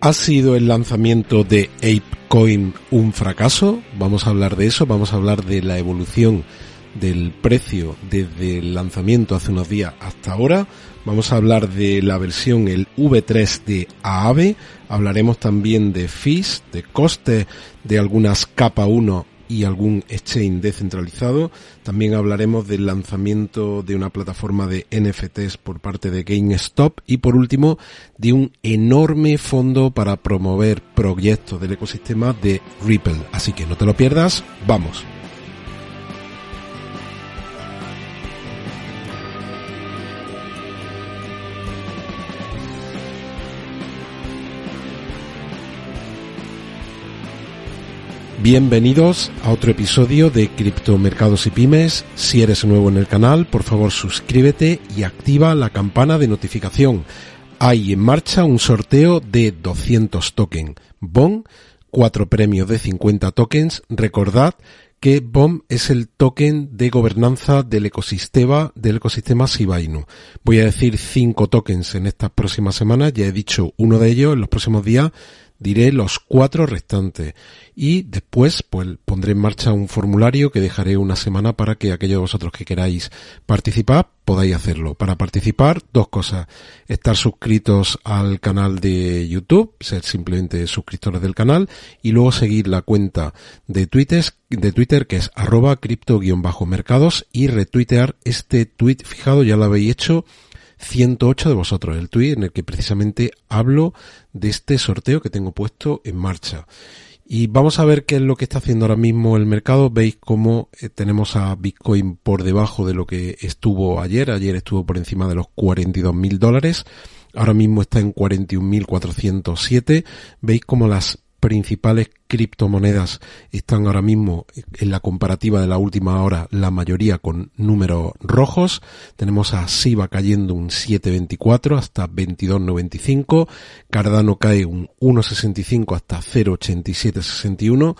¿Ha sido el lanzamiento de ApeCoin un fracaso? Vamos a hablar de eso, vamos a hablar de la evolución del precio desde el lanzamiento hace unos días hasta ahora. Vamos a hablar de la versión el V3 de Aave. Hablaremos también de fees, de costes de algunas capa 1 y algún exchange descentralizado. También hablaremos del lanzamiento de una plataforma de NFTs por parte de GameStop y por último de un enorme fondo para promover proyectos del ecosistema de Ripple. Así que no te lo pierdas, vamos. Bienvenidos a otro episodio de Criptomercados y Pymes. Si eres nuevo en el canal, por favor suscríbete y activa la campana de notificación. Hay en marcha un sorteo de 200 tokens. BOM, cuatro premios de 50 tokens. Recordad que BOM es el token de gobernanza del ecosistema del ecosistema Shiba Inu. Voy a decir cinco tokens en estas próximas semanas, ya he dicho uno de ellos en los próximos días diré los cuatro restantes y después pues pondré en marcha un formulario que dejaré una semana para que aquellos de vosotros que queráis participar podáis hacerlo. Para participar, dos cosas. Estar suscritos al canal de YouTube, ser simplemente suscriptores del canal y luego seguir la cuenta de Twitter, de Twitter que es arroba cripto-mercados y retuitear este tweet fijado, ya lo habéis hecho 108 de vosotros, el tweet en el que precisamente hablo de este sorteo que tengo puesto en marcha. Y vamos a ver qué es lo que está haciendo ahora mismo el mercado. Veis cómo eh, tenemos a Bitcoin por debajo de lo que estuvo ayer. Ayer estuvo por encima de los 42 mil dólares. Ahora mismo está en 41.407. Veis cómo las principales criptomonedas están ahora mismo en la comparativa de la última hora, la mayoría con números rojos. Tenemos a SIBA cayendo un 7.24 hasta 22.95, Cardano cae un 1.65 hasta 0.8761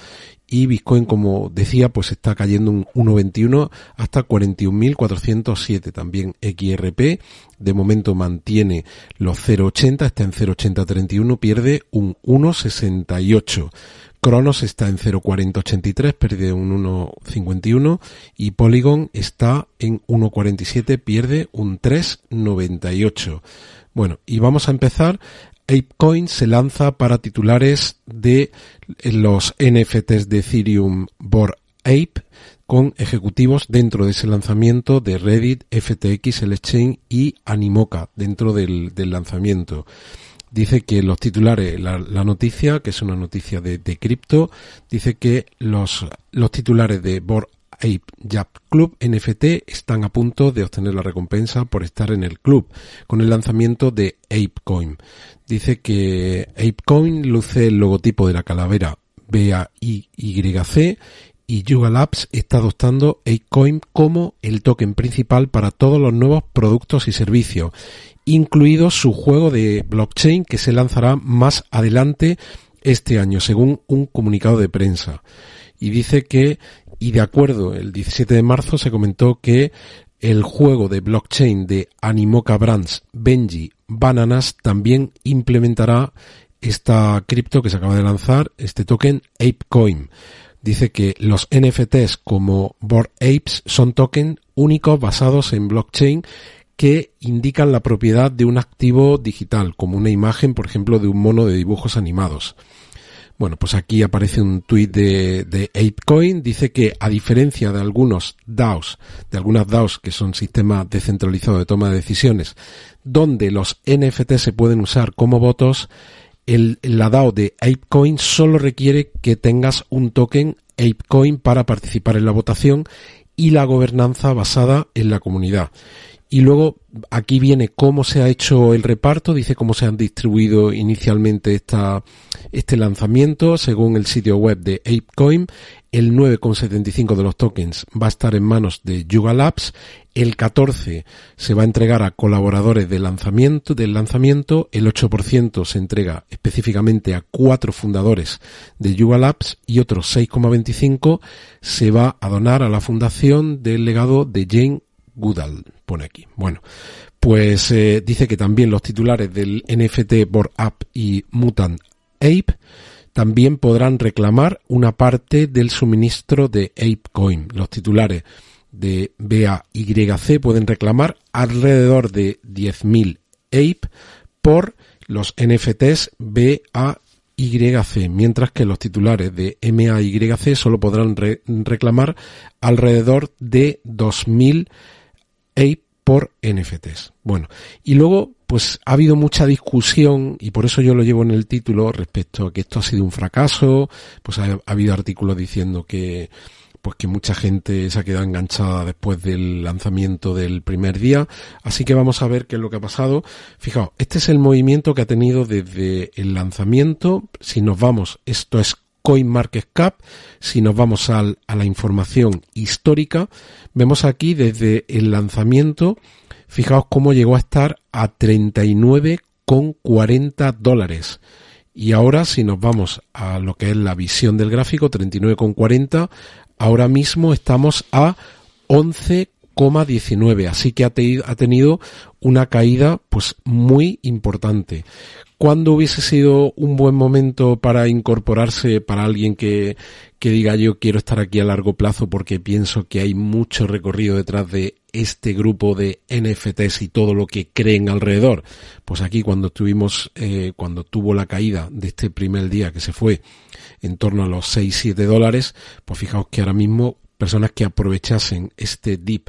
y Bitcoin, como decía, pues está cayendo un 1.21 hasta 41.407. También XRP de momento mantiene los 0.80, está en 0.8031, pierde un 1.68. Cronos está en 0.4083, pierde un 1.51 y Polygon está en 1.47, pierde un 3.98. Bueno, y vamos a empezar ApeCoin se lanza para titulares de los NFTs de Ethereum Bored Ape con ejecutivos dentro de ese lanzamiento de Reddit, FTX, el Exchange y Animoca dentro del, lanzamiento. Dice que los titulares, la, noticia, que es una noticia de, cripto, dice que los, los titulares de Bored Ape Jab Club NFT están a punto de obtener la recompensa por estar en el club con el lanzamiento de ApeCoin. Dice que ApeCoin luce el logotipo de la calavera BAYC y Yuga Labs está adoptando ApeCoin como el token principal para todos los nuevos productos y servicios, incluido su juego de blockchain que se lanzará más adelante este año, según un comunicado de prensa. Y dice que y de acuerdo, el 17 de marzo se comentó que el juego de blockchain de Animoca Brands Benji Bananas también implementará esta cripto que se acaba de lanzar, este token ApeCoin. Dice que los NFTs como Bored Apes son tokens únicos basados en blockchain que indican la propiedad de un activo digital, como una imagen, por ejemplo, de un mono de dibujos animados. Bueno, pues aquí aparece un tuit de, de ApeCoin, dice que a diferencia de algunos DAOs, de algunas DAOs que son sistemas descentralizados de toma de decisiones, donde los NFT se pueden usar como votos, el, la DAO de ApeCoin solo requiere que tengas un token ApeCoin para participar en la votación y la gobernanza basada en la comunidad. Y luego aquí viene cómo se ha hecho el reparto, dice cómo se han distribuido inicialmente esta, este lanzamiento según el sitio web de ApeCoin. El 9,75 de los tokens va a estar en manos de Yuga Labs. El 14 se va a entregar a colaboradores del lanzamiento, del lanzamiento. El 8% se entrega específicamente a cuatro fundadores de Yuga Labs y otro 6,25 se va a donar a la fundación del legado de Jane Goodall, pone aquí. Bueno, pues eh, dice que también los titulares del NFT Board App y Mutant Ape también podrán reclamar una parte del suministro de ApeCoin. Los titulares de BAYC pueden reclamar alrededor de 10.000 Ape por los NFTs BAYC, mientras que los titulares de MAYC solo podrán reclamar alrededor de 2.000 Ape por NFTs. Bueno, y luego pues ha habido mucha discusión y por eso yo lo llevo en el título respecto a que esto ha sido un fracaso, pues ha, habido artículos diciendo que pues que mucha gente se ha quedado enganchada después del lanzamiento del primer día. Así que vamos a ver qué es lo que ha pasado. Fijaos, este es el movimiento que ha tenido desde el lanzamiento. Si nos vamos, esto es CoinMarketCap. Si nos vamos a la información histórica, vemos aquí desde el lanzamiento Fijaos cómo llegó a estar a 39,40 dólares. Y ahora si nos vamos a lo que es la visión del gráfico, 39,40, ahora mismo estamos a 11,19. Así que ha, ha tenido una caída pues muy importante. ¿Cuándo hubiese sido un buen momento para incorporarse para alguien que, que diga yo quiero estar aquí a largo plazo porque pienso que hay mucho recorrido detrás de este grupo de NFTs y todo lo que creen alrededor? Pues aquí cuando tuvimos, eh, cuando tuvo la caída de este primer día que se fue en torno a los 6-7 dólares, pues fijaos que ahora mismo personas que aprovechasen este dip